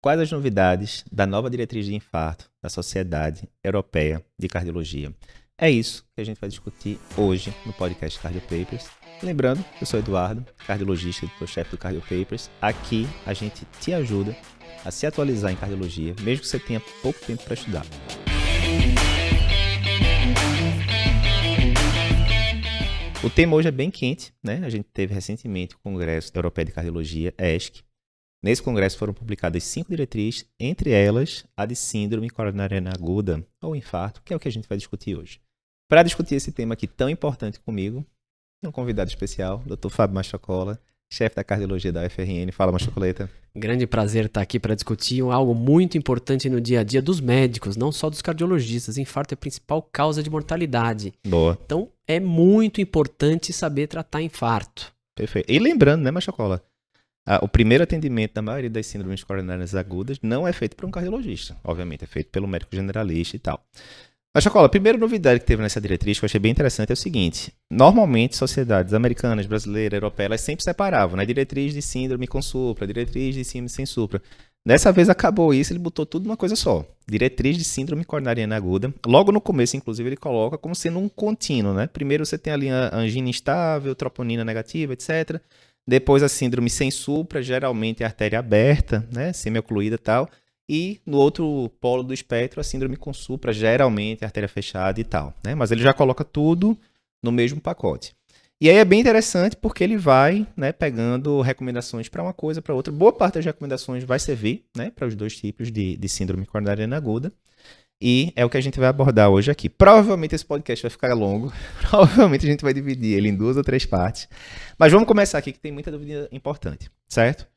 quais as novidades da nova diretriz de infarto da Sociedade Europeia de Cardiologia. É isso que a gente vai discutir hoje no podcast Cardio Papers. Lembrando, eu sou Eduardo, cardiologista e chefe do Cardio Papers. Aqui a gente te ajuda a se atualizar em cardiologia, mesmo que você tenha pouco tempo para estudar. O tema hoje é bem quente, né? A gente teve recentemente o Congresso da Europeia de Cardiologia, ESC. Nesse congresso foram publicadas cinco diretrizes, entre elas a de síndrome coronariana aguda ou infarto, que é o que a gente vai discutir hoje. Para discutir esse tema aqui tão importante comigo, tem um convidado especial, Dr. Fábio Machocola, chefe da cardiologia da UFRN. Fala, Machocoleta. Grande prazer estar aqui para discutir algo muito importante no dia a dia dos médicos, não só dos cardiologistas. Infarto é a principal causa de mortalidade. Boa. Então, é muito importante saber tratar infarto. Perfeito. E lembrando, né, Machocola? Ah, o primeiro atendimento da maioria das síndromes coronárias agudas não é feito por um cardiologista. Obviamente, é feito pelo médico generalista e tal. Mas, Chocola, a primeira novidade que teve nessa diretriz que eu achei bem interessante é o seguinte: normalmente, sociedades americanas, brasileiras, europeias, elas sempre separavam, né? Diretriz de síndrome com supra, diretriz de síndrome sem supra. Dessa vez acabou isso, ele botou tudo numa coisa só. Diretriz de síndrome coronariana aguda. Logo no começo, inclusive, ele coloca como sendo um contínuo, né? Primeiro você tem a angina instável, troponina negativa, etc. Depois a síndrome sem supra, geralmente é artéria aberta, né? Semiocluída e tal. E no outro polo do espectro, a síndrome com supra, geralmente artéria fechada e tal. Né? Mas ele já coloca tudo no mesmo pacote. E aí é bem interessante porque ele vai né, pegando recomendações para uma coisa, para outra. Boa parte das recomendações vai servir né, para os dois tipos de, de síndrome coronariana aguda. E é o que a gente vai abordar hoje aqui. Provavelmente esse podcast vai ficar longo. Provavelmente a gente vai dividir ele em duas ou três partes. Mas vamos começar aqui que tem muita dúvida importante, certo?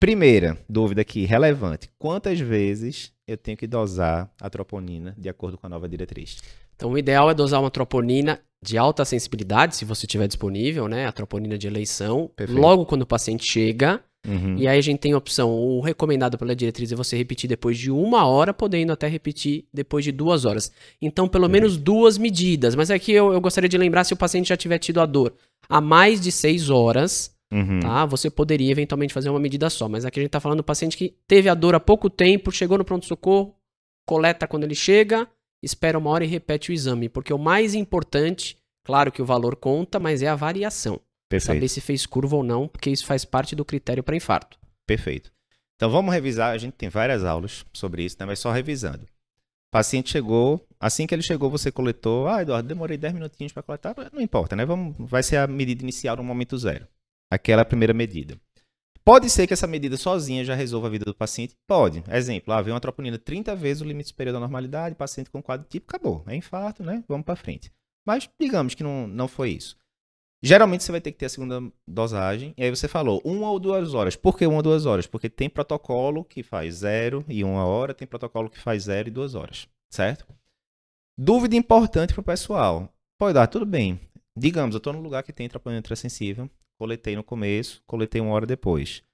Primeira dúvida aqui, relevante. Quantas vezes eu tenho que dosar a troponina de acordo com a nova diretriz? Então, o ideal é dosar uma troponina de alta sensibilidade, se você tiver disponível, né? A troponina de eleição, Perfeito. logo quando o paciente chega. Uhum. E aí a gente tem a opção, o recomendado pela diretriz é você repetir depois de uma hora, podendo até repetir depois de duas horas. Então, pelo uhum. menos duas medidas. Mas aqui eu, eu gostaria de lembrar se o paciente já tiver tido a dor há mais de seis horas, Uhum. Tá? Você poderia eventualmente fazer uma medida só, mas aqui a gente está falando do paciente que teve a dor há pouco tempo, chegou no pronto-socorro, coleta quando ele chega, espera uma hora e repete o exame. Porque o mais importante, claro que o valor conta, mas é a variação. Perfeito. Saber se fez curva ou não, porque isso faz parte do critério para infarto. Perfeito. Então vamos revisar, a gente tem várias aulas sobre isso, né? mas só revisando. O paciente chegou, assim que ele chegou, você coletou. Ah, Eduardo, demorei 10 minutinhos para coletar. Não importa, né? Vamos, vai ser a medida inicial no momento zero aquela primeira medida. Pode ser que essa medida sozinha já resolva a vida do paciente? Pode. Exemplo, ah, veio uma troponina 30 vezes o limite superior da normalidade, paciente com quadro tipo, acabou. É infarto, né? Vamos para frente. Mas digamos que não, não foi isso. Geralmente você vai ter que ter a segunda dosagem. E aí você falou uma ou duas horas. Por que uma ou duas horas? Porque tem protocolo que faz zero e uma hora, tem protocolo que faz zero e duas horas. Certo? Dúvida importante para o pessoal. Pode dar, tudo bem. Digamos, eu estou num lugar que tem troponina sensível coletei no começo, coletei uma hora depois.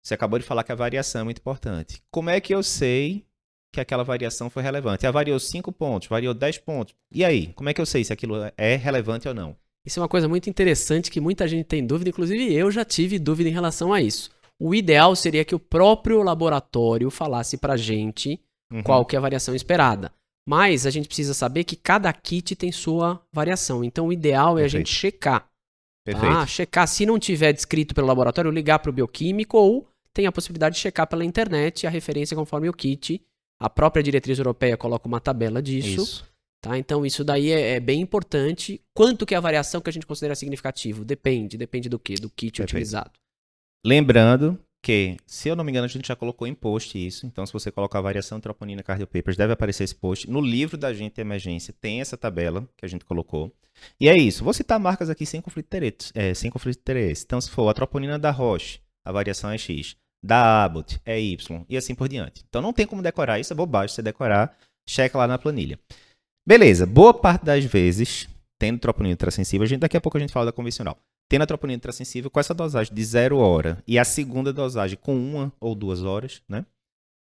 Você acabou de falar que a variação é muito importante. Como é que eu sei que aquela variação foi relevante? Ela variou 5 pontos, variou 10 pontos. E aí, como é que eu sei se aquilo é relevante ou não? Isso é uma coisa muito interessante que muita gente tem dúvida, inclusive eu já tive dúvida em relação a isso. O ideal seria que o próprio laboratório falasse pra gente uhum. qual que é a variação esperada. Mas a gente precisa saber que cada kit tem sua variação. Então o ideal é Perfeito. a gente checar. Perfeito. Ah, checar se não tiver descrito pelo laboratório, ligar para o bioquímico ou tem a possibilidade de checar pela internet a referência conforme o kit. A própria diretriz europeia coloca uma tabela disso. Isso. Tá? Então isso daí é, é, bem importante. Quanto que é a variação que a gente considera significativo? Depende, depende do que? Do kit Perfeito. utilizado. Lembrando que, se eu não me engano, a gente já colocou em post isso. Então, se você colocar variação troponina cardiopapers, deve aparecer esse post. No livro da gente emergência tem essa tabela que a gente colocou. E é isso. Vou citar marcas aqui sem conflito de interesse. É, sem conflito de interesse. Então, se for a troponina da Roche, a variação é X. Da Abbott é Y. E assim por diante. Então, não tem como decorar. Isso é bobagem. Você decorar, checa lá na planilha. Beleza. Boa parte das vezes, tendo troponina ultrassensível, a gente, daqui a pouco a gente fala da convencional. Tendo a troponina ultrassensível com essa dosagem de zero hora e a segunda dosagem com uma ou duas horas, né?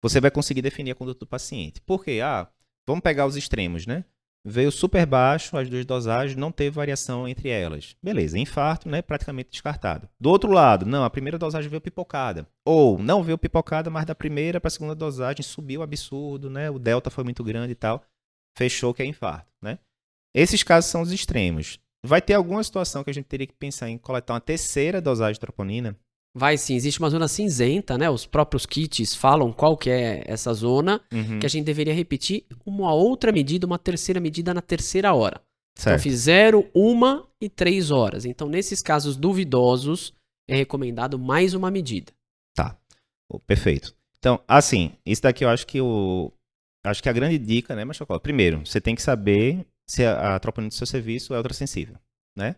Você vai conseguir definir a conduta do paciente. Por quê? Ah, vamos pegar os extremos, né? veio super baixo, as duas dosagens, não teve variação entre elas. Beleza, infarto, né, praticamente descartado. Do outro lado, não, a primeira dosagem veio pipocada. Ou não veio pipocada, mas da primeira para a segunda dosagem subiu absurdo, né? O delta foi muito grande e tal. Fechou que é infarto, né? Esses casos são os extremos. Vai ter alguma situação que a gente teria que pensar em coletar uma terceira dosagem de troponina Vai sim, existe uma zona cinzenta, né? Os próprios kits falam qual que é essa zona, uhum. que a gente deveria repetir uma outra medida, uma terceira medida na terceira hora. Então, certo. Então, fiz zero, uma e três horas. Então, nesses casos duvidosos, é recomendado mais uma medida. Tá. Oh, perfeito. Então, assim, isso daqui eu acho que o. Acho que a grande dica, né, Machocola? Primeiro, você tem que saber se a, a troponina do seu serviço é ultrassensível, né?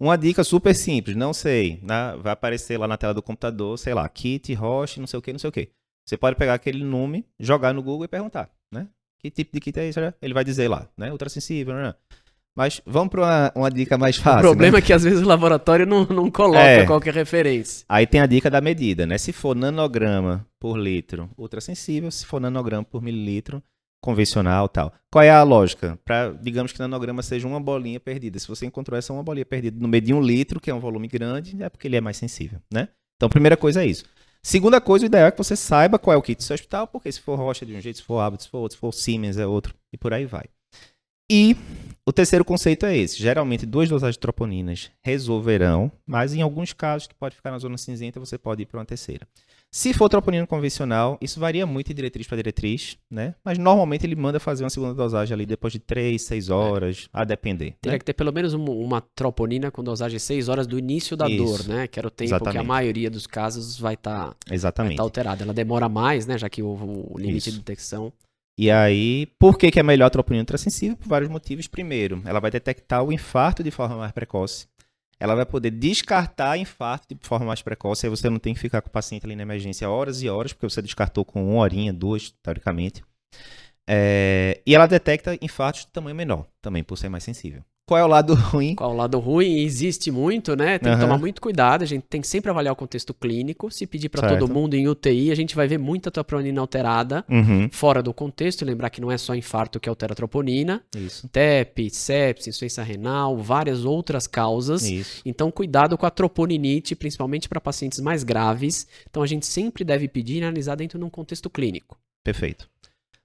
Uma dica super simples, não sei, né? vai aparecer lá na tela do computador, sei lá, kit, Roche, não sei o que, não sei o que. Você pode pegar aquele nome, jogar no Google e perguntar, né? Que tipo de kit é isso? Ele vai dizer lá, né? Ultrassensível, né? Mas vamos para uma, uma, dica mais fácil. O problema né? é que às vezes o laboratório não, não coloca é. qualquer referência. Aí tem a dica da medida, né? Se for nanograma por litro, ultrassensível. Se for nanograma por mililitro, convencional tal. Qual é a lógica? Para, digamos que o nanograma seja uma bolinha perdida. Se você encontrou essa uma bolinha perdida no meio de um litro, que é um volume grande, é porque ele é mais sensível, né? Então, primeira coisa é isso. Segunda coisa, o ideal é que você saiba qual é o kit do seu hospital, porque se for Rocha de um jeito, se for Abbott, se for outro, se for Siemens é outro, e por aí vai. E o terceiro conceito é esse. Geralmente, duas dosagens de troponinas resolverão, mas em alguns casos que pode ficar na zona cinzenta, você pode ir para uma terceira. Se for troponina convencional, isso varia muito de diretriz para diretriz, né? Mas normalmente ele manda fazer uma segunda dosagem ali depois de 3, 6 é. horas, é. a depender. Teria né? que ter pelo menos uma, uma, troponina com dosagem de 6 horas do início da isso. dor, né? Que era o tempo Exatamente. que a maioria dos casos vai estar tá, tá alterada. Ela demora mais, né? Já que houve o limite isso. de detecção. E aí, por que, que é melhor a troponina ultrassensível? Por vários motivos. Primeiro, ela vai detectar o infarto de forma mais precoce ela vai poder descartar infarto de forma mais precoce. Aí você não tem que ficar com o paciente ali na emergência horas e horas, porque você descartou com uma horinha, duas, teoricamente. É, e ela detecta infartos de tamanho menor, também por ser mais sensível. Qual é o lado ruim? Qual é o lado ruim? Existe muito, né? Tem uhum. que tomar muito cuidado. A gente tem que sempre avaliar o contexto clínico. Se pedir para todo mundo em UTI, a gente vai ver muita troponina alterada uhum. fora do contexto. Lembrar que não é só infarto que altera a troponina. Isso. TEP, sepsis, insuficiência renal, várias outras causas. Isso. Então, cuidado com a troponinite, principalmente para pacientes mais graves. Então, a gente sempre deve pedir e analisar dentro de um contexto clínico. Perfeito.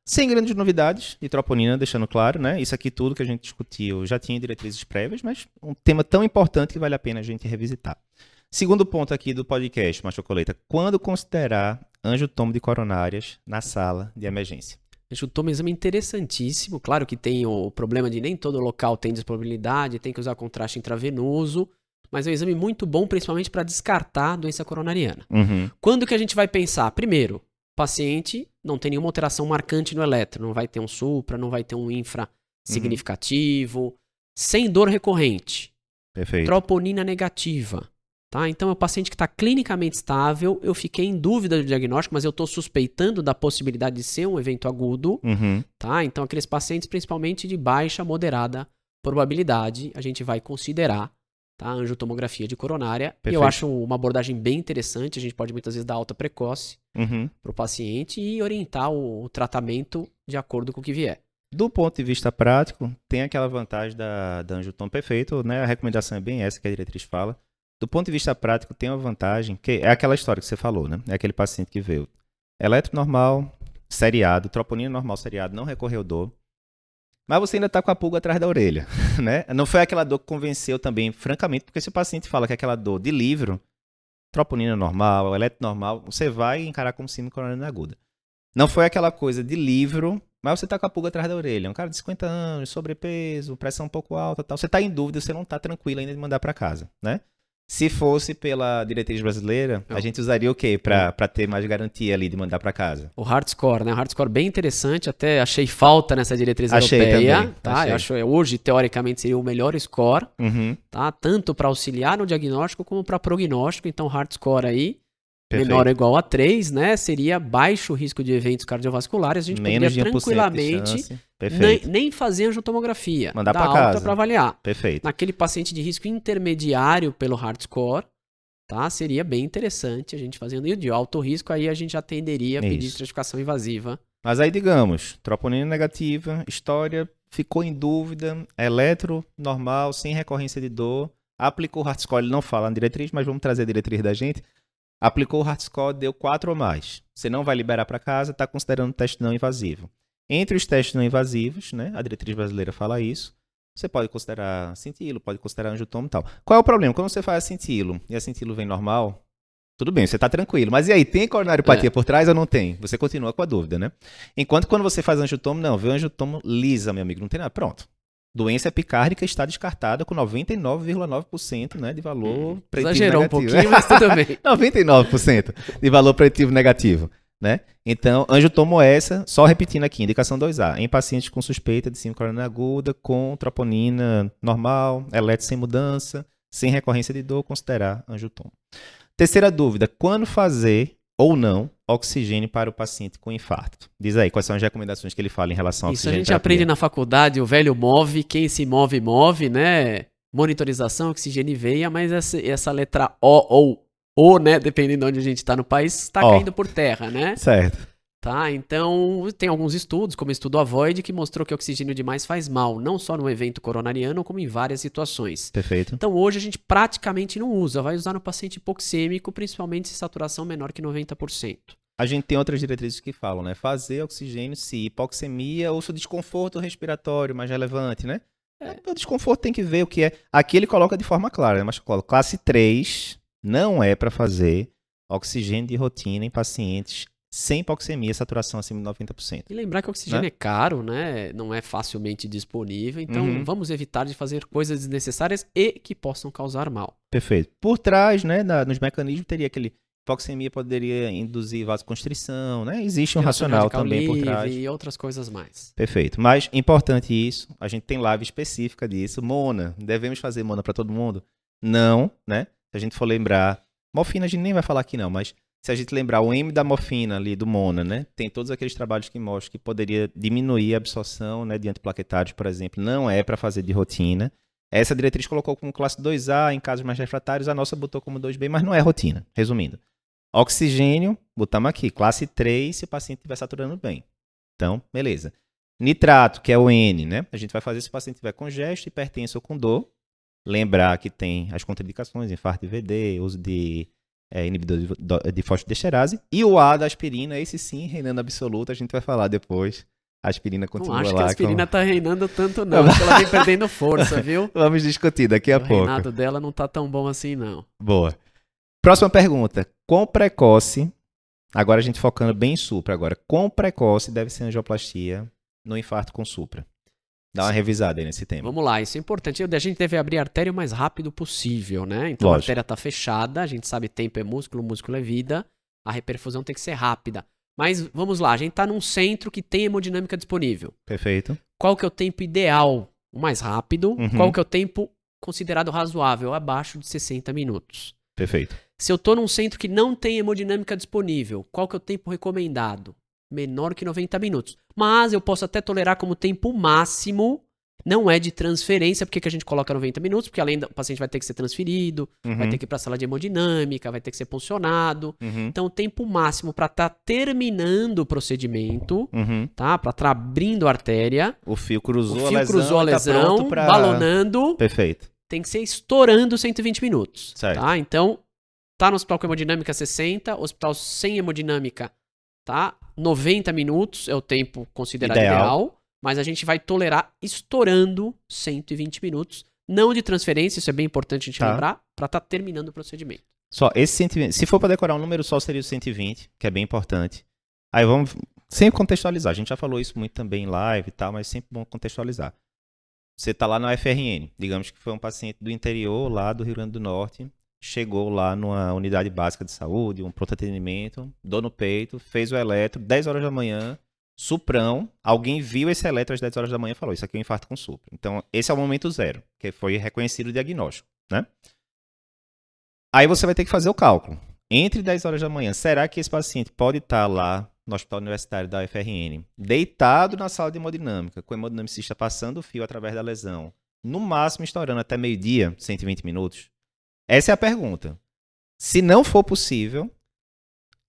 Sem grandes novidades de troponina, deixando claro, né? Isso aqui tudo que a gente discutiu já tinha diretrizes prévias, mas um tema tão importante que vale a pena a gente revisitar. Segundo ponto aqui do podcast, Machocoleta, quando considerar angiotomo de coronárias na sala de emergência? Angiotomo é um exame interessantíssimo, claro que tem o problema de nem todo local tem disponibilidade, tem que usar contraste intravenoso, mas é um exame muito bom, principalmente para descartar a doença coronariana. Uhum. Quando que a gente vai pensar? Primeiro, paciente não tem nenhuma alteração marcante no eletro, não vai ter um supra, não vai ter um infra uhum. significativo, uhum. sem dor recorrente. Perfeito. Troponina negativa. Tá? Então é um paciente que está clinicamente estável, eu fiquei em dúvida do diagnóstico, mas eu estou suspeitando da possibilidade de ser um evento agudo. Uhum. Tá? Então aqueles pacientes principalmente de baixa, moderada probabilidade, a gente vai considerar tá? Angiotomografia de coronária. Perfeito. E eu acho uma abordagem bem interessante. A gente pode muitas vezes dar alta precoce uhum. para o paciente e orientar o, tratamento de acordo com o que vier. Do ponto de vista prático, tem aquela vantagem da, da angiotom perfeito, né? A recomendação é bem essa que a diretriz fala. Do ponto de vista prático, tem uma vantagem, que é aquela história que você falou, né? É aquele paciente que veio eletro normal, seriado, troponina normal seriado, não recorreu dor, mas você ainda está com a pulga atrás da orelha, né? Não foi aquela dor que convenceu também, francamente, porque se o paciente fala que é aquela dor de livro, troponina normal, eletro normal, você vai encarar como síndrome coronariana aguda. Não foi aquela coisa de livro, mas você está com a pulga atrás da orelha. Um cara de 50 anos, sobrepeso, pressão um pouco alta tal. Você está em dúvida, você não está tranquilo ainda de mandar para casa, né? Se fosse pela diretriz brasileira, a gente usaria o quê para ter mais garantia ali de mandar para casa? O hard score, né? O hard score bem interessante, até achei falta nessa diretriz achei europeia, também, tá? Achei. Eu acho hoje teoricamente seria o melhor score, uhum. tá? Tanto para auxiliar no diagnóstico como para prognóstico, então hard score aí Perfeito. menor ou igual a 3, né? Seria baixo risco de eventos cardiovasculares. A gente Menos poderia tranquilamente nem, nem, fazer angiotomografia. Mandar para casa. para avaliar. Perfeito. Naquele paciente de risco intermediário pelo hard score, tá? Seria bem interessante a gente fazendo. E de alto risco, aí a gente atenderia a pedir estratificação invasiva. Mas aí, digamos, troponina negativa, história ficou em dúvida, eletro, normal, sem recorrência de dor, aplicou o Hartscore, ele não fala na diretriz, mas vamos trazer a diretriz da gente. Aplicou o Hartscore, deu 4 ou mais. Você não vai liberar para casa, está considerando teste não invasivo. Entre os testes não invasivos, né, a diretriz brasileira fala isso, você pode considerar cintilo, pode considerar angiotomo e tal. Qual é o problema? Quando você faz cintilo e a cintilo vem normal, tudo bem, você está tranquilo. Mas e aí, tem coronariopatia é. por trás ou não tem? Você continua com a dúvida, né? Enquanto quando você faz angiotomo, não, vê o angiotomo lisa, meu amigo, não tem nada. Pronto. Doença epicárdica está descartada com 99,9% né, de valor hum, preditivo Exagerou negativo. um pouquinho, mas tudo bem. 99% de valor preditivo negativo. Né? Então, angiotomo essa, só repetindo aqui, indicação 2A, em pacientes com suspeita de síndrome aguda, com troponina normal, eletro sem mudança, sem recorrência de dor, considerar angiotomo. Terceira dúvida: quando fazer ou não oxigênio para o paciente com infarto? Diz aí, quais são as recomendações que ele fala em relação ao Isso a gente aprende na faculdade, o velho move, quem se move, move, né? Monitorização, oxigênio e veia, mas essa, essa letra O ou O, né? Dependendo de onde a gente está no país, está caindo por terra, né? Certo. Tá? Então, tem alguns estudos, como o estudo Avoid, que mostrou que oxigênio demais faz mal, não só no evento coronariano, como em várias situações. Perfeito. Então, hoje a gente praticamente não usa, vai usar no paciente hipoxêmico, principalmente se saturação menor que 90%. A gente tem outras diretrizes que falam, né? Fazer oxigênio se hipoxemia ou se o desconforto respiratório mais relevante, né? É. O desconforto tem que ver o que é. Aqui ele coloca de forma clara, né? Mas classe 3 não é para fazer oxigênio de rotina em pacientes sem hipoxemia, saturação acima de 90%. E lembrar que o oxigênio né? é caro, né? Não é facilmente disponível, então uhum. vamos evitar de fazer coisas desnecessárias e que possam causar mal. Perfeito. Por trás, né, na, nos mecanismos teria aquele hipoxemia poderia induzir vasoconstrição, né? Existe um racional também por trás. E outras coisas mais. Perfeito. Mas importante isso, a gente tem live específica disso. Mona, devemos fazer mona para todo mundo? Não, né? Se a gente for lembrar, morfina a gente nem vai falar aqui não, mas se a gente lembrar o M da morfina ali do Mona, né? Tem todos aqueles trabalhos que mostram que poderia diminuir a absorção, né, de antiplaquetários, por exemplo, não é para fazer de rotina. Essa diretriz colocou como classe 2A em casos mais refratários, a nossa botou como 2B, mas não é rotina. Resumindo, oxigênio, botamos aqui, classe 3 se o paciente estiver saturando bem. Então, beleza. Nitrato, que é o N, né? A gente vai fazer se o paciente tiver congesto, hipertenso ou com dor. Lembrar que tem as contraindicações, infarto de VD, uso de é, inibidor de, de fosfodiesterase. E o A da aspirina, esse sim, reinando absoluto, a gente vai falar depois. A aspirina continua não acho lá. que a aspirina como... tá reinando tanto não, acho que ela vem perdendo força, viu? Vamos discutir daqui a o pouco. O reinado dela não tá tão bom assim não. Boa. Próxima pergunta. Quão precoce, agora a gente focando bem em supra agora, quão precoce deve ser a angioplastia no infarto com supra? Dá uma revisada aí nesse tema. Vamos lá, isso é importante. A gente deve abrir a artéria o mais rápido possível, né? Então Lógico. a artéria está fechada, a gente sabe tempo é músculo, músculo é vida, a reperfusão tem que ser rápida. Mas vamos lá, a gente está num centro que tem hemodinâmica disponível. Perfeito. Qual que é o tempo ideal? O mais rápido. Uhum. Qual que é o tempo considerado razoável? Abaixo de 60 minutos. Perfeito. Se eu estou num centro que não tem hemodinâmica disponível, qual que é o tempo recomendado? Menor que 90 minutos. Mas eu posso até tolerar como tempo máximo. Não é de transferência, porque que a gente coloca 90 minutos, porque além do paciente vai ter que ser transferido, uhum. vai ter que ir para a sala de hemodinâmica, vai ter que ser puncionado. Uhum. Então, o tempo máximo para estar tá terminando o procedimento, uhum. tá? Para estar tá abrindo a artéria. O fio cruzou o fio a lesão, cruzou a tá lesão, tá pra... balonando. Perfeito. Tem que ser estourando 120 minutos. Certo. Tá? Então, tá no hospital com hemodinâmica 60, hospital sem hemodinâmica tá? 90 minutos é o tempo considerado ideal. ideal, mas a gente vai tolerar estourando 120 minutos, não de transferência, isso é bem importante a gente tá. lembrar, para estar tá terminando o procedimento. Só esse 120, se for para decorar um número só seria o 120, que é bem importante. Aí vamos sempre contextualizar. A gente já falou isso muito também em live e tal, mas sempre bom contextualizar. Você está lá na UFRN, digamos que foi um paciente do interior, lá do Rio Grande do Norte, chegou lá numa unidade básica de saúde, um pronto atendimento, dor no peito, fez o eletro, 10 horas da manhã, suprão, alguém viu esse eletro às 10 horas da manhã e falou, isso aqui é um infarto com supra. Então, esse é o momento zero, que foi reconhecido o diagnóstico, né? Aí você vai ter que fazer o cálculo. Entre 10 horas da manhã, será que esse paciente pode estar lá no Hospital Universitário da UFRN, deitado na sala de hemodinâmica, com o hemodinamicista passando o fio através da lesão, no máximo estourando até meio-dia, 120 minutos? Essa é a pergunta. Se não for possível,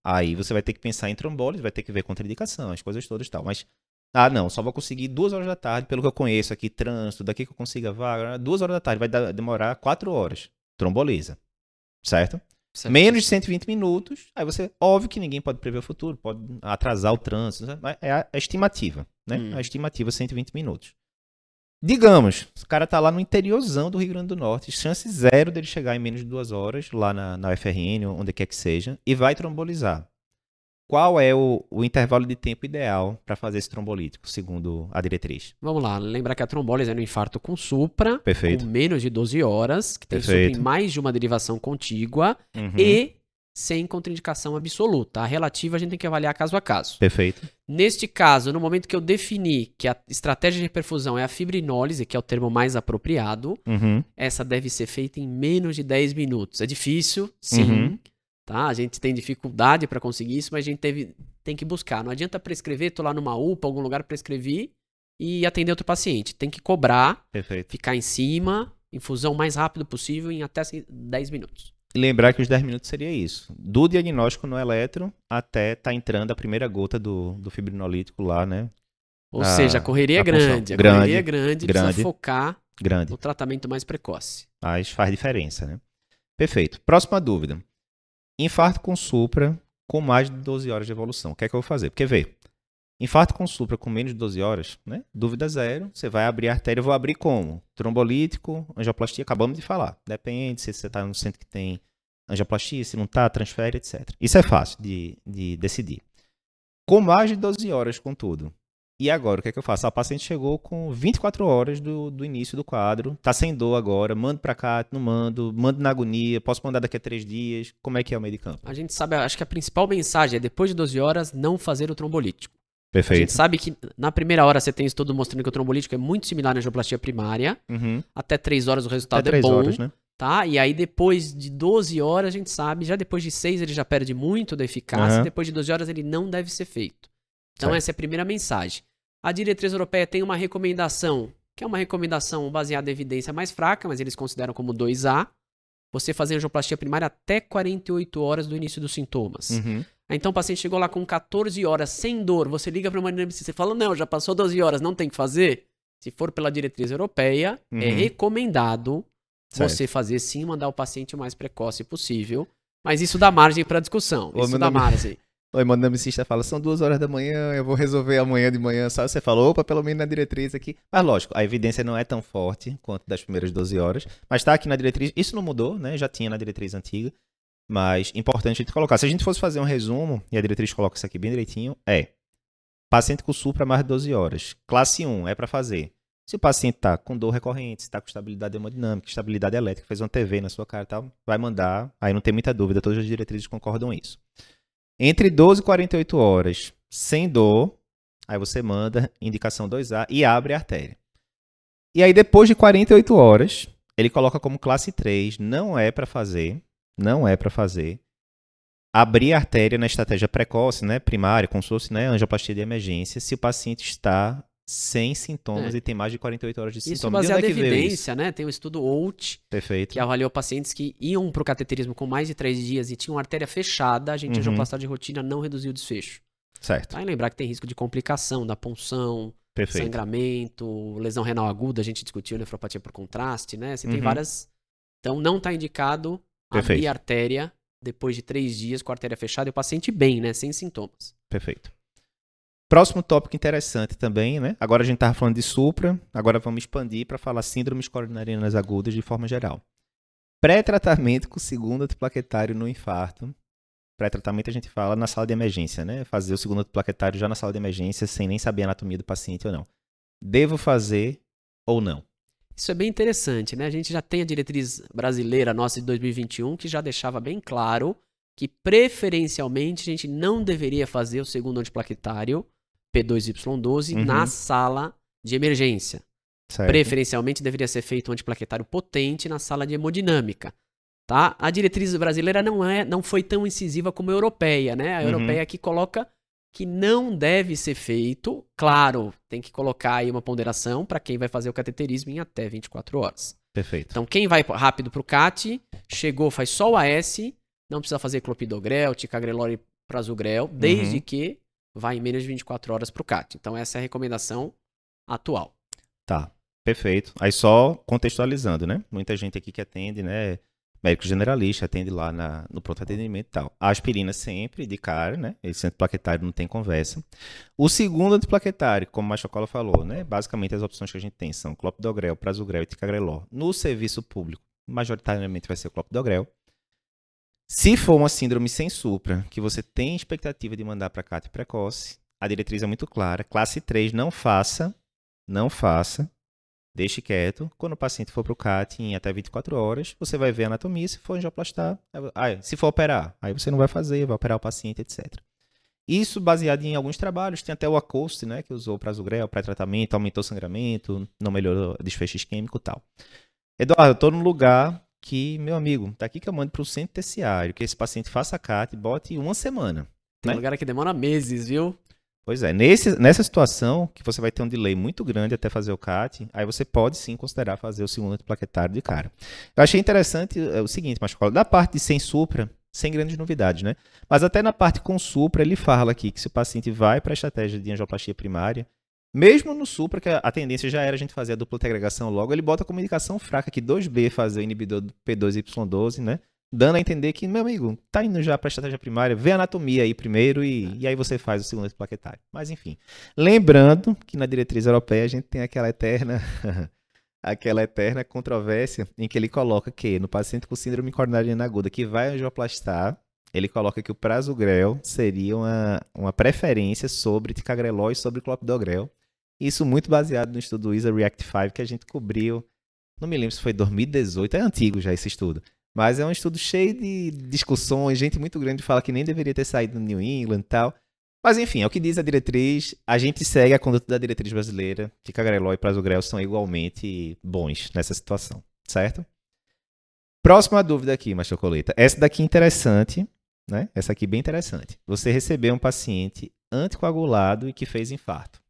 aí você vai ter que pensar em trombólise, vai ter que ver contraindicação, as coisas todas e tal. Mas Ah, não, só vou conseguir duas horas da tarde, pelo que eu conheço aqui, trânsito, daqui que eu consiga vaga, duas horas da tarde, vai dar, demorar quatro horas. Tromboliza. Certo? certo? Menos de 120 minutos, aí você, óbvio que ninguém pode prever o futuro, pode atrasar o trânsito, mas é a, a estimativa, né? Hum. A estimativa 120 minutos. Digamos, o cara tá lá no interiorzão do Rio Grande do Norte, chance zero dele chegar em menos de duas horas, lá na, na UFRN, onde quer que seja, e vai trombolizar. Qual é o, o intervalo de tempo ideal para fazer esse trombolítico, segundo a diretriz? Vamos lá, lembrar que a trombólise é no infarto com supra, Perfeito. com menos de 12 horas, que tem Perfeito. supra em mais de uma derivação contígua uhum. e sem contraindicação absoluta. A relativa a gente tem que avaliar caso a caso. Perfeito. Neste caso, no momento que eu defini que a estratégia de reperfusão é a fibrinólise, que é o termo mais apropriado, uhum. essa deve ser feita em menos de 10 minutos. É difícil, sim. Uhum. Tá? A gente tem dificuldade para conseguir isso, mas a gente teve, tem que buscar. Não adianta prescrever, tô lá numa UPA, algum lugar prescrevi e atender outro paciente. Tem que cobrar, Perfeito. ficar em cima, infusão o mais rápido possível em até 10 minutos. E lembrar que os 10 minutos seria isso. Do diagnóstico no eletro até tá entrando a primeira gota do, do fibrinolítico lá, né? Ou a, seja, a correria é grande. A grande, correria é grande, grande precisa focar grande. no tratamento mais precoce. Mas faz diferença, né? Perfeito. Próxima dúvida. Infarto com supra com mais de 12 horas de evolução. O que é que eu vou fazer? Porque vê, infarto com supra com menos de 12 horas, né? Dúvida zero. Você vai abrir a artéria, vou abrir como? Trombolítico, angioplastia, acabamos de falar. Depende se você está no centro que tem angioplastia, se não está, transfere, etc. Isso é fácil de, de decidir. Com mais de 12 horas, contudo, e agora, o que é que eu faço? A paciente chegou com 24 horas do, do início do quadro, tá sem dor agora, mando para cá, não mando, mando na agonia, posso mandar daqui a três dias. Como é que é o meio de campo? A gente sabe, acho que a principal mensagem é depois de 12 horas não fazer o trombolítico. Perfeito. A gente sabe que na primeira hora você tem estudo mostrando que o trombolítico é muito similar à angioplastia primária. Uhum. Até 3 horas o resultado Até é bom. Horas, né? Tá? E aí depois de 12 horas a gente sabe, já depois de 6 ele já perde muito da eficácia, uhum. depois de 12 horas ele não deve ser feito. Então certo. essa é a primeira mensagem. A diretriz europeia tem uma recomendação, que é uma recomendação baseada em evidência mais fraca, mas eles consideram como 2A. Você fazer angioplastia primária até 48 horas do início dos sintomas. Uhum. Então o paciente chegou lá com 14 horas sem dor, você liga para uma anestesista e fala: "Não, já passou 12 horas, não tem que fazer". Se for pela diretriz europeia, é uhum. é recomendado certo. você fazer sim, mandar o paciente o mais precoce possível, mas isso dá margem para discussão. Ô, isso dá nome... margem. O hemodinamicista fala, são duas horas da manhã, eu vou resolver amanhã de manhã, só você falou, opa, pelo menos na diretriz aqui. Mas lógico, a evidência não é tão forte quanto das primeiras 12 horas, mas está aqui na diretriz, isso não mudou, né? Já tinha na diretriz antiga, mas importante a gente colocar. Se a gente fosse fazer um resumo, e a diretriz coloca isso aqui bem direitinho, é paciente com supra mais de 12 horas. Classe 1 é para fazer. Se o paciente está com dor recorrente, está com estabilidade hemodinâmica, estabilidade elétrica, fez uma TV na sua cara e tal, vai mandar, aí não tem muita dúvida, todas as diretrizes concordam isso. Entre 12 e 48 horas, sem dor, aí você manda indicação 2A e abre a artéria. E aí depois de 48 horas, ele coloca como classe 3, não é para fazer, não é para fazer abrir a artéria na estratégia precoce, né, primária, como se fosse, né, angioplastia de emergência, se o paciente está sem sintomas é. e tem mais de 48 horas de isso sintomas. Baseado em evidência, né? Tem o um estudo OUT, Perfeito. que avaliou pacientes que iam para o cateterismo com mais de 3 dias e tinham artéria fechada, a gente uhum. angioplastia de rotina não reduziu o desfecho. Certo. Vai lembrar que tem risco de complicação da punção, Perfeito. sangramento, lesão renal aguda, a gente discutiu nefropatia por contraste, né? Você uhum. tem várias... Então não está indicado Perfeito. abrir artéria depois de 3 dias com a artéria fechada e o paciente bem, né? Sem sintomas. Perfeito. Próximo tópico interessante também, né? Agora a gente estava falando de supra, agora vamos expandir para falar síndromes coronarianas agudas de forma geral. Pré-tratamento com segundo antiplaquetário no infarto. Pré-tratamento a gente fala na sala de emergência, né? Fazer o segundo antiplaquetário já na sala de emergência sem nem saber a anatomia do paciente ou não. Devo fazer ou não? Isso é bem interessante, né? A gente já tem a diretriz brasileira nossa de 2021 que já deixava bem claro que preferencialmente a gente não deveria fazer o segundo antiplaquetário P2Y12 uhum. na sala de emergência. Certo. Preferencialmente deveria ser feito um antiplaquetário potente na sala de hemodinâmica. Tá? A diretriz brasileira não é, não foi tão incisiva como a europeia, né? A uhum. europeia aqui coloca que não deve ser feito. Claro, tem que colocar aí uma ponderação para quem vai fazer o cateterismo em até 24 horas. Perfeito. Então, quem vai rápido para o CAT, chegou, faz só o AS, não precisa fazer clopidogrel, ticagrelor e prasugrel, desde uhum. que vai em menos de 24 horas para o CAT. Então, essa é a recomendação atual. Tá, perfeito. Aí só contextualizando, né? Muita gente aqui que atende, né? Médico generalista, atende lá na, no pronto atendimento e tal. A aspirina sempre, de cara, né? Esse antiplaquetário não tem conversa. O segundo antiplaquetário, como a Machocola falou, né? Basicamente as opções que a gente tem são clopidogrel, prasugrel e ticagrelor. No serviço público, majoritariamente vai ser o clopidogrel. Se for uma síndrome sem supra, que você tem expectativa de mandar para CAT precoce, a diretriz é muito clara. Classe 3, não faça, não faça, deixe quieto. Quando o paciente for para o CAT em até 24 horas, você vai ver a anatomia, se for angioplastar, ah, se for operar, aí você não vai fazer, vai operar o paciente, etc. Isso baseado em alguns trabalhos, tem até o ACOST, né, que usou o prasugrel, pré-tratamento, aumentou o sangramento, não melhorou o desfecho isquêmico e tal. Eduardo, eu estou num lugar que, meu amigo, tá aqui que eu mando para o centro terciário, que esse paciente faça CAT e bote uma semana. Tem né? lugar que demora meses, viu? Pois é, nesse, nessa situação, que você vai ter um delay muito grande até fazer o CAT, aí você pode sim considerar fazer o segundo plaquetário de cara. Eu achei interessante é, o seguinte, Mascola, da parte de sem supra, sem grandes novidades, né? Mas até na parte com supra, ele fala aqui que se o paciente vai para a estratégia de angioplastia primária, mesmo no Supra, que a tendência já era a gente fazer a dupla agregação logo, ele bota como indicação fraca aqui 2B fazer o inibidor do P2Y12, né? Dando a entender que, meu amigo, tá indo já para a estratégia primária, vê a anatomia aí primeiro e, e aí você faz o segundo plaquetário. Mas enfim. Lembrando que na diretriz europeia a gente tem aquela eterna aquela eterna controvérsia em que ele coloca que no paciente com síndrome coronariana aguda que vai angioplastar, ele coloca que o prasugrel seria uma, uma preferência sobre ticagrelol e sobre clopidogrel. Isso muito baseado no estudo ISA React 5 que a gente cobriu, não me lembro se foi 2018, é antigo já esse estudo. Mas é um estudo cheio de discussões, gente muito grande fala que nem deveria ter saído do New England e tal. Mas enfim, é o que diz a diretriz. A gente segue a conduta da diretriz brasileira. Ticagrelol e Prasugrel são igualmente bons nessa situação, certo? Próxima dúvida aqui, Machocoleta. Essa daqui é interessante, né? Essa aqui é bem interessante. Você recebeu um paciente anticoagulado e que fez infarto.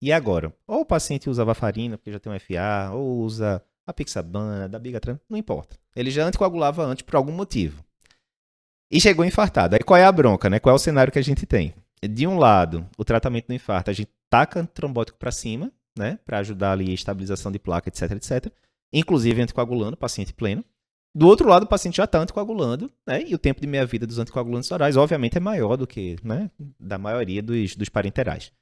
E agora? Ou o paciente usa varfarina, porque já tem um FA, ou usa a pixabana, da bigatran, não importa. Ele já anticoagulava antes por algum motivo. E chegou infartado. Aí qual é a bronca, né? Qual é o cenário que a gente tem? De um lado, o tratamento do infarto, a gente taca trombótico para cima, né? Para ajudar ali a estabilização de placa, etc, etc. Inclusive anticoagulando o paciente pleno. Do outro lado, o paciente já está anticoagulando, né? E o tempo de meia-vida dos anticoagulantes orais, obviamente, é maior do que, né? Da maioria dos, dos parenterais.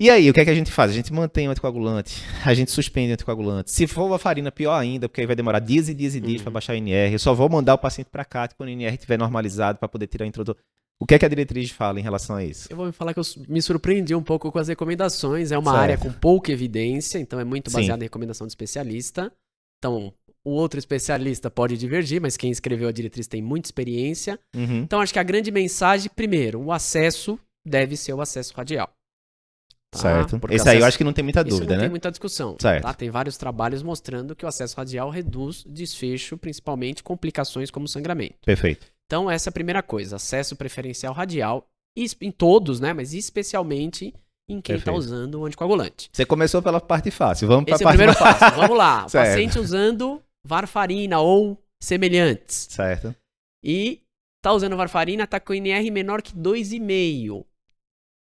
E aí, o que é que a gente faz? A gente mantém o anticoagulante, a gente suspende o anticoagulante. Se for uma farina, pior ainda, porque aí vai demorar dias e dias e dias uhum. para baixar o INR. Eu só vou mandar o paciente para cá quando o INR estiver normalizado para poder tirar o introdutor. O que é que a diretriz fala em relação a isso? Eu vou falar que eu me surpreendi um pouco com as recomendações. É uma certo. área com pouca evidência, então é muito baseada em recomendação de especialista. Então, o outro especialista pode divergir, mas quem escreveu a diretriz tem muita experiência. Uhum. Então, acho que a grande mensagem, primeiro, o acesso deve ser o acesso radial. Tá? Certo. Porque Esse aí acesso... eu acho que não tem muita dúvida, Isso não né? tem muita discussão. Certo. Tá? Tem vários trabalhos mostrando que o acesso radial reduz desfecho, principalmente complicações como sangramento. Perfeito. Então, essa é a primeira coisa. Acesso preferencial radial, em todos, né? Mas especialmente em quem está usando o anticoagulante. Você começou pela parte fácil. Vamos para a parte é o primeiro passo. Vamos lá. O paciente usando varfarina ou semelhantes. Certo. E tá usando varfarina, tá com INR menor que 2,5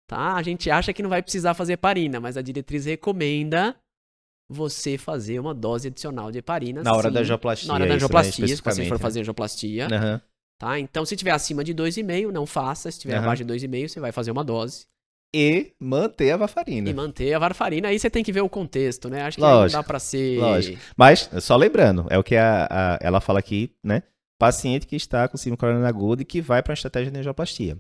tá? A gente acha que não vai precisar fazer heparina, mas a diretriz recomenda você fazer uma dose adicional de heparina. Na hora sim, da angioplastia. Na hora da angioplastia, né? se você for fazer angioplastia. Uhum. Tá? Então, se tiver acima de 2,5, não faça. Se tiver uhum. abaixo de 2,5, você vai fazer uma dose. E manter a varfarina. E manter a varfarina. Aí você tem que ver o contexto, né? Acho que lógico, não dá pra ser. Lógico. Mas, só lembrando, é o que a, a ela fala aqui, né? Paciente que está com síndrome coronariana aguda e que vai para uma estratégia de angioplastia.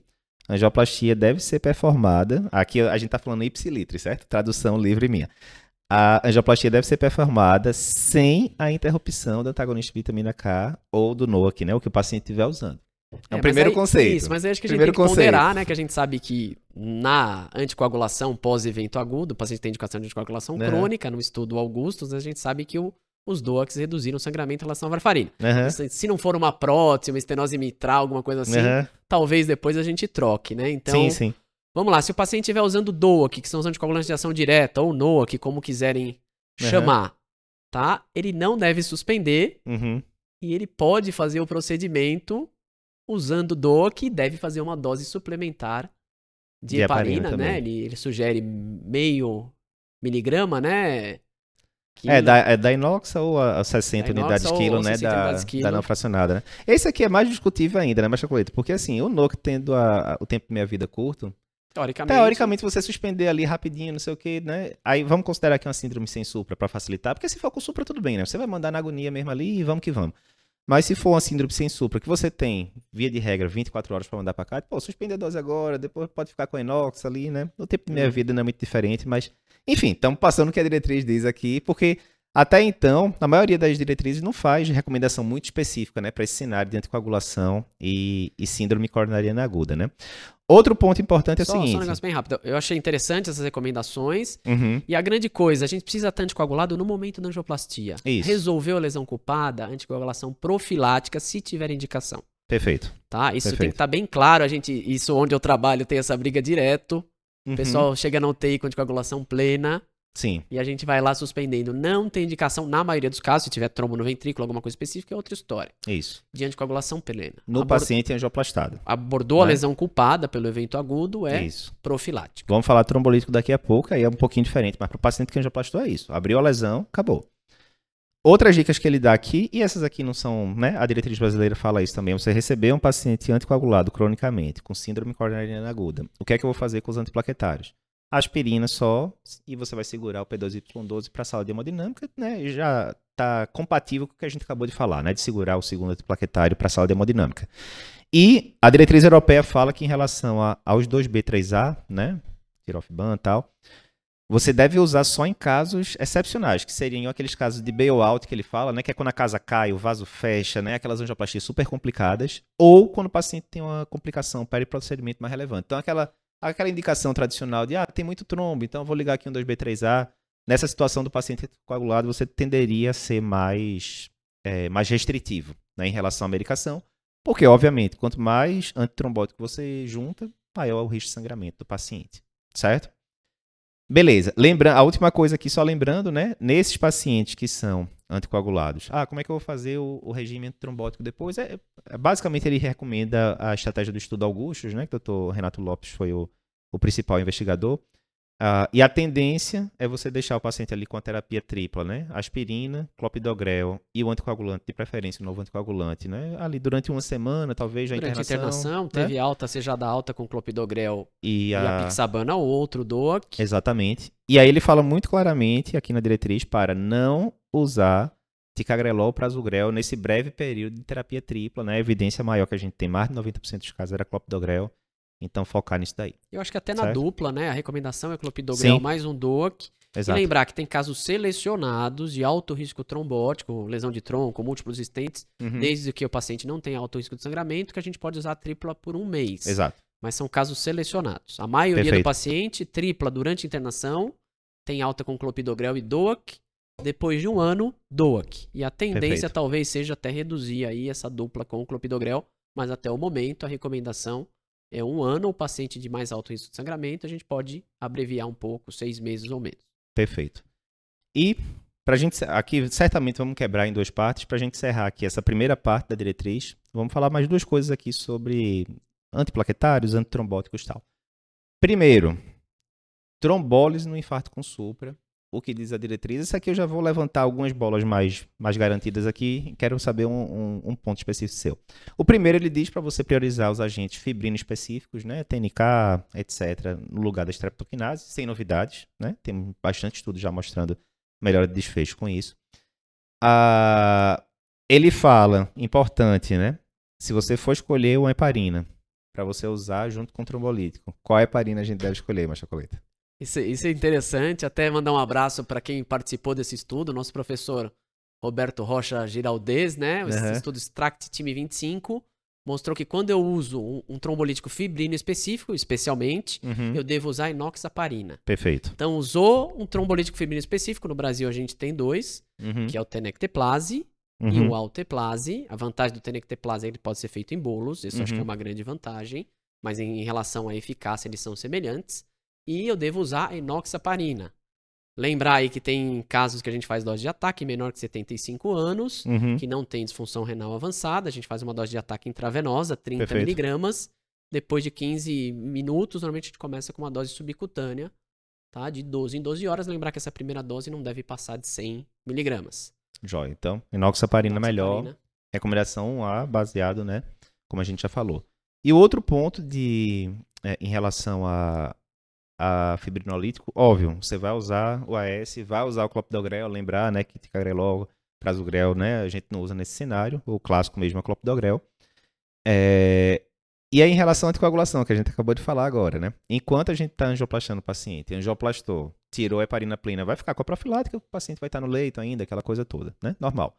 A angioplastia deve ser performada. Aqui a gente está falando ipsilitre, certo? Tradução livre minha. A angioplastia deve ser performada sem a interrupção do antagonista de vitamina K ou do NOAC, né? O que o paciente estiver usando. É, o é, primeiro aí, conceito. Isso, mas acho que a gente primeiro tem que conceito. ponderar, né? Que a gente sabe que na anticoagulação pós-evento agudo, o paciente tem indicação de anticoagulação crônica, no estudo Augustus, a gente sabe que o, os DOACs reduziram o sangramento em relação à varfarina. Uhum. Se não for uma prótese, uma estenose mitral, alguma coisa assim, uhum. talvez depois a gente troque, né? Então, sim, sim. vamos lá. Se o paciente estiver usando DOAC, que são os anticoagulantes de ação direta, ou NOAC, como quiserem uhum. chamar, tá? Ele não deve suspender uhum. e ele pode fazer o procedimento usando DOAC e deve fazer uma dose suplementar de, de heparina, heparina né? Ele, ele, sugere meio miligrama, né? É da, é da inox ou a 60 unidades quilo, né? Da, quilo. da não fracionada, né? Esse aqui é mais discutível ainda, né, Machacoleta? Porque assim, o NOC tendo a, o tempo de meia vida curto, Teoricamente. Teoricamente, você suspender ali rapidinho, não sei o que, né? Aí vamos considerar aqui uma síndrome sem supra para facilitar, porque se for com supra, tudo bem, né? Você vai mandar na agonia mesmo ali e vamos que vamos. Mas se for uma síndrome sem supra, que você tem, via de regra, 24 horas para mandar para cá, pô, suspende a dose agora, depois pode ficar com a inox ali, né? O tempo de minha uhum. vida não é muito diferente, mas enfim, estamos passando o que a diretriz diz aqui, porque até então, a maioria das diretrizes não faz recomendação muito específica né, para esse cenário de anticoagulação e, e síndrome coronariana aguda. Né? Outro ponto importante é o seguinte. Só um negócio bem rápido. Eu achei interessante essas recomendações. Uhum. E a grande coisa, a gente precisa estar anticoagulado no momento da angioplastia. Isso. Resolveu a lesão culpada, anticoagulação profilática, se tiver indicação. Perfeito. Tá? Isso Perfeito. tem que estar bem claro. A gente, isso onde eu trabalho tem essa briga direto. Uhum. O pessoal chega na UTI com anticoagulação plena. Sim. E a gente vai lá suspendendo. Não tem indicação, na maioria dos casos, se tiver trombo no ventrículo, alguma coisa específica, é outra história. Isso. De anticoagulação plena. No Abord... paciente angioplastado. Abordou né? a lesão culpada pelo evento agudo, é isso. profilático. Vamos falar trombolítico daqui a pouco, aí é um pouquinho diferente, mas para o paciente que angioplastou é isso. Abriu a lesão, acabou. Outras dicas que ele dá aqui, e essas aqui não são, né? A diretriz brasileira fala isso também. Você receber um paciente anticoagulado cronicamente, com síndrome coronariana aguda. O que é que eu vou fazer com os antiplaquetários? Aspirina só, e você vai segurar o P2Y12 para a sala de hemodinâmica, né? Já está compatível com o que a gente acabou de falar, né? De segurar o segundo plaquetário para a sala de hemodinâmica. E a diretriz europeia fala que em relação a, aos 2B3A, né? Tirofban e tal, você deve usar só em casos excepcionais, que seriam aqueles casos de bailout que ele fala, né? Que é quando a casa cai, o vaso fecha, né? Aquelas angioplastias super complicadas, ou quando o paciente tem uma complicação periprocedimento mais relevante. Então, aquela aquela indicação tradicional de, ah, tem muito trombo, então vou ligar aqui um 2B3A. Nessa situação do paciente coagulado, você tenderia a ser mais, é, mais restritivo né, em relação à medicação, porque, obviamente, quanto mais antitrombótico você junta, maior é o risco de sangramento do paciente, certo? Beleza. Lembra, a última coisa aqui, só lembrando, né? Nesses pacientes que são anticoagulados, ah, como é que eu vou fazer o, o regime antitrombótico depois? É, é, basicamente, ele recomenda a estratégia do estudo Augustus, né? Que o doutor Renato Lopes foi o, o principal investigador. Uh, e a tendência é você deixar o paciente ali com a terapia tripla, né? Aspirina, clopidogrel e o anticoagulante, de preferência o novo anticoagulante, né? Ali durante uma semana, talvez a durante internação. internação, né? teve alta, seja da alta com clopidogrel e a, e a pixabana ou outro DOAC. Exatamente. E aí ele fala muito claramente aqui na diretriz para não usar ticagrelol ou prasugrel nesse breve período de terapia tripla, né? A evidência maior que a gente tem, mais de 90% dos casos era clopidogrel então, focar nisso daí. Eu acho que até certo? na dupla, né? A recomendação é clopidogrel Sim. mais um DOAC. Exato. E lembrar que tem casos selecionados de alto risco trombótico, lesão de tronco, múltiplos estentes, uhum. desde que o paciente não tenha alto risco de sangramento, que a gente pode usar a tripla por um mês. Exato. Mas são casos selecionados. A maioria Perfeito. do paciente, tripla durante a internação, tem alta com clopidogrel e DOAC. Depois de um ano, DOAC. E a tendência Perfeito. talvez seja até reduzir aí essa dupla com clopidogrel, mas até o momento a recomendação é um ano, o paciente de mais alto risco de sangramento, a gente pode abreviar um pouco, seis meses ou menos. Perfeito. E para a gente aqui certamente vamos quebrar em duas partes para a gente encerrar aqui essa primeira parte da diretriz. Vamos falar mais duas coisas aqui sobre antiplaquetários, antitrombóticos e tal. Primeiro, trombólise no infarto com supra o que diz a diretriz. Isso aqui eu já vou levantar algumas bolas mais, mais garantidas aqui. Quero saber um, um, um ponto específico seu. O primeiro, ele diz para você priorizar os agentes fibrina específicos, né? TNK, etc., no lugar da streptokinase, sem novidades, né? Tem bastante estudo já mostrando melhor desfecho com isso. Ah, ele fala, importante, né? Se você for escolher uma heparina para você usar junto com o trombolítico, qual heparina a gente deve escolher, Machacoleta? Isso, isso é interessante. Até mandar um abraço para quem participou desse estudo, nosso professor Roberto Rocha Giraldez, né? Esse uhum. estudo Extract Time 25 mostrou que quando eu uso um, um trombolítico fibrino específico, especialmente, uhum. eu devo usar inoxaparina. Perfeito. Então, usou um trombolítico fibrino específico, no Brasil a gente tem dois, uhum. que é o tenecteplase uhum. e o alteplase. A vantagem do tenecteplase é que ele pode ser feito em bolos, isso acho que é uhum. uma grande vantagem, mas em, em relação à eficácia eles são semelhantes e eu devo usar enoxaparina. Lembrar aí que tem casos que a gente faz dose de ataque menor que 75 anos, uhum. que não tem disfunção renal avançada, a gente faz uma dose de ataque intravenosa, 30 Perfeito. miligramas, Depois de 15 minutos, normalmente a gente começa com uma dose subcutânea, tá? De 12 em 12 horas. Lembrar que essa primeira dose não deve passar de 100 miligramas. Jóia. Então, inoxaparina melhor. Recomendação A, baseado, né? Como a gente já falou. E outro ponto de, é, em relação a, a fibrinolítico, óbvio, você vai usar o AS, vai usar o clopidogrel, lembrar, né, que ticagrelol, prasugrel, né, a gente não usa nesse cenário, o clássico mesmo é o clopidogrel. É, e aí, em relação à anticoagulação, que a gente acabou de falar agora, né? Enquanto a gente está angioplastando o paciente, angioplastou, tirou a heparina plena, vai ficar com a profilática, o paciente vai estar no leito ainda, aquela coisa toda, né? Normal.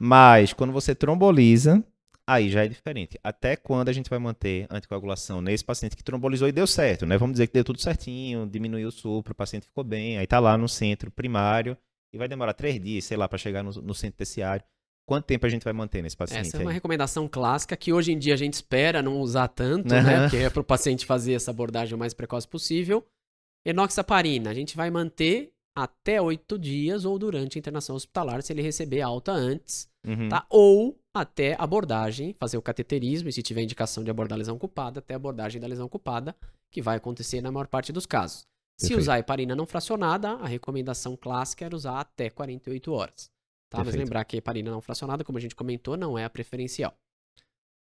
Mas, quando você tromboliza, aí já é diferente. Até quando a gente vai manter anticoagulação nesse paciente que trombolizou e deu certo, né? Vamos dizer que deu tudo certinho, diminuiu o supro, o paciente ficou bem, aí tá lá no centro primário e vai demorar três dias, sei lá, para chegar no, no centro terciário. Quanto tempo a gente vai manter nesse paciente? Essa é uma aí? recomendação clássica que hoje em dia a gente espera não usar tanto, uhum. né? Porque é para o paciente fazer essa abordagem o mais precoce possível. Enoxaparina, a gente vai manter até oito dias ou durante a internação hospitalar, se ele receber alta antes, uhum. tá? Ou até abordagem, fazer o cateterismo, e se tiver indicação de abordar a lesão ocupada, até a abordagem da lesão ocupada, que vai acontecer na maior parte dos casos. Perfeito. Se usar heparina não fracionada, a recomendação clássica era usar até 48 horas. Tá? Mas lembrar que heparina não fracionada, como a gente comentou, não é a preferencial.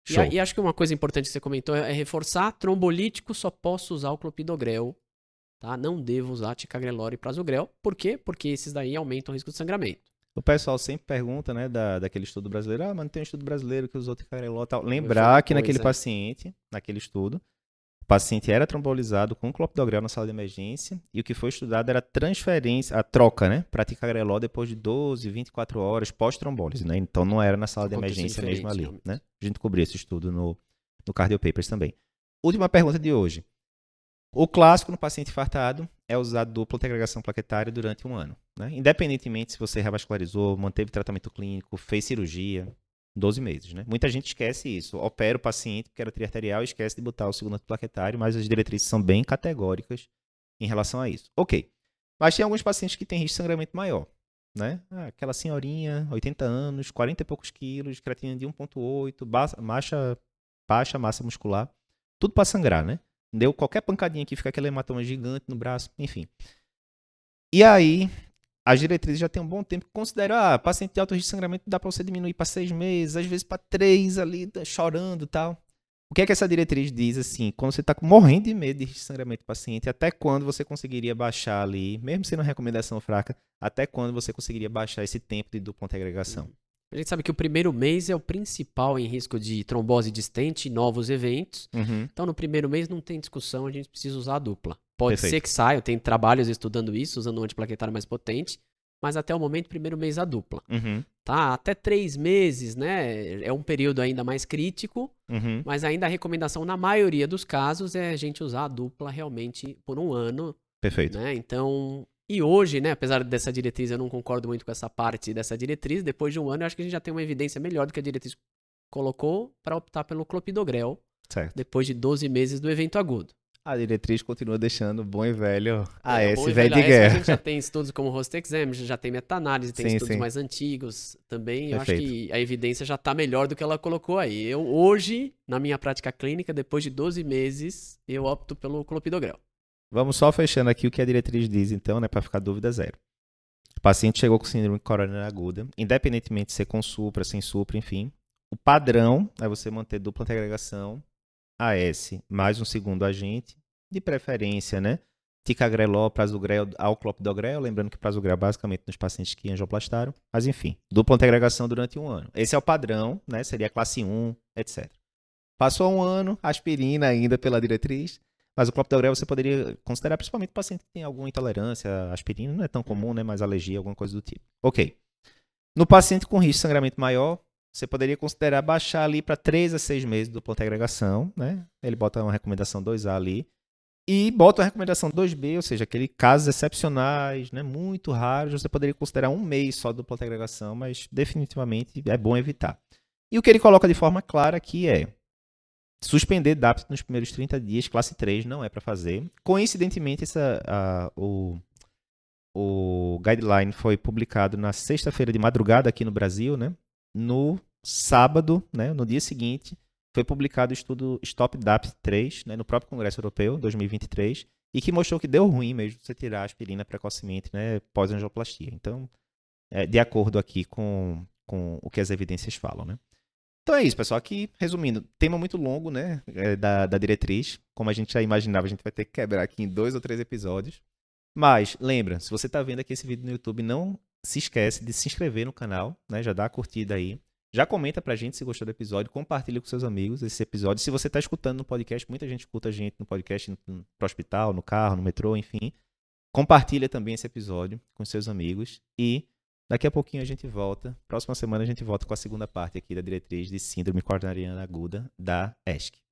E, e, acho que uma coisa importante que você comentou é, é reforçar, trombolítico só posso usar o clopidogrel, tá? Não devo usar ticagrelor e prasugrel. Por quê? Porque esses daí aumentam o risco de sangramento. O pessoal sempre pergunta, né, da, daquele estudo brasileiro, ah, mas não tem um estudo brasileiro que usou ticagrelor e tal. Lembrar que naquele paciente, naquele estudo, paciente era trombolizado com clopidogrel na sala de emergência e o que foi estudado era a transferência, a troca, né, para ticagrelol depois de 12, 24 horas pós-trombólise, né? Então não era na sala de emergência mesmo ali, né? A gente cobriu esse estudo no, no Cardio Papers também. Última pergunta de hoje. O clássico no paciente infartado é usar dupla agregação plaquetária durante um ano. Né? Independentemente se você revascularizou, manteve tratamento clínico, fez cirurgia, 12 meses, né? Muita gente esquece isso. Opera o paciente porque era triarterial esquece de botar o segundo plaquetário, mas as diretrizes são bem categóricas em relação a isso. Ok. Mas tem alguns pacientes que têm risco de sangramento maior, né? Ah, aquela senhorinha, 80 anos, 40 e poucos quilos, creatina de 1.8, baixa, baixa massa muscular, tudo para sangrar, né? Deu qualquer pancadinha aqui, fica aquele hematoma gigante no braço, enfim. E aí, as diretrizes já tem um bom tempo que consideram, ah, paciente de alto risco de sangramento dá para você diminuir para seis meses, às vezes para três ali, tá chorando tal. O que é que essa diretriz diz assim? Quando você está morrendo de medo de sangramento do paciente, até quando você conseguiria baixar ali, mesmo sendo uma recomendação fraca, até quando você conseguiria baixar esse tempo de dupla agregação? A gente sabe que o primeiro mês é o principal em risco de trombose distente e novos eventos. Uhum. Então, no primeiro mês não tem discussão, a gente precisa usar a dupla. Pode Perfeito. ser que saia, tem trabalhos estudando isso, usando um antiplaquetário mais potente, mas até o momento, primeiro mês a dupla. Uhum. Tá? Até três meses, né? É um período ainda mais crítico, uhum. mas ainda a recomendação, na maioria dos casos, é a gente usar a dupla realmente por um ano. Perfeito. Né? Então, e hoje, né, apesar dessa diretriz, eu não concordo muito com essa parte dessa diretriz, depois de um ano, eu acho que a gente já tem uma evidência melhor do que a diretriz colocou para optar pelo clopidogrel, certo. depois de 12 meses do evento agudo. A diretriz continua deixando bom e velho AS, é, velho, velho de guerra. A gente já tem estudos como Rostexam, já tem meta-análise, tem sim, estudos sim. mais antigos também. Eu acho que a evidência já está melhor do que ela colocou aí. Eu, hoje, na minha prática clínica, depois de 12 meses, eu opto pelo clopidogrel. Vamos só fechando aqui o que a diretriz diz, então, né, para ficar dúvida zero. O paciente chegou com síndrome coronariana aguda, independentemente de ser com supra, sem supra, enfim. O padrão é você manter dupla agregação AS mais um segundo agente, de preferência, né? Ticagrelol, prasugrel, alclopidogrel, lembrando que prasugrel é basicamente nos pacientes que angioplastaram, mas enfim, dupla agregação durante um ano. Esse é o padrão, né? Seria classe 1, etc. Passou um ano, aspirina ainda pela diretriz, mas o clopidogrel você poderia considerar principalmente paciente que tem alguma intolerância à aspirina, não é tão comum, né? Mas alergia, alguma coisa do tipo. Ok. No paciente com risco de sangramento maior, você poderia considerar baixar ali para 3 a 6 meses do ponto de agregação, né? Ele bota uma recomendação 2A ali. E bota uma recomendação 2B, ou seja, aquele casos excepcionais, né, muito raros, você poderia considerar um mês só do ponto de agregação, mas definitivamente é bom evitar. E o que ele coloca de forma clara aqui é suspender DAPT nos primeiros 30 dias, classe 3, não é para fazer. Coincidentemente, essa, a, o, o guideline foi publicado na sexta-feira de madrugada aqui no Brasil, né? No sábado, né, no dia seguinte, foi publicado o estudo Stop DAP 3, né, no próprio Congresso Europeu, 2023, e que mostrou que deu ruim mesmo você tirar a aspirina precocemente, né, pós-angioplastia. Então, é, de acordo aqui com, com o que as evidências falam, né. Então é isso, pessoal. Aqui, resumindo, tema muito longo, né, é, da, da diretriz. Como a gente já imaginava, a gente vai ter que quebrar aqui em dois ou três episódios. Mas, lembra, se você está vendo aqui esse vídeo no YouTube, não se esquece de se inscrever no canal, né, já dá a curtida aí. Já comenta pra gente se gostou do episódio, compartilha com seus amigos esse episódio. Se você está escutando no podcast, muita gente escuta a gente no podcast, no, no hospital, no carro, no metrô, enfim. Compartilha também esse episódio com seus amigos e daqui a pouquinho a gente volta. Próxima semana a gente volta com a segunda parte aqui da diretriz de síndrome coronariana aguda da ESC.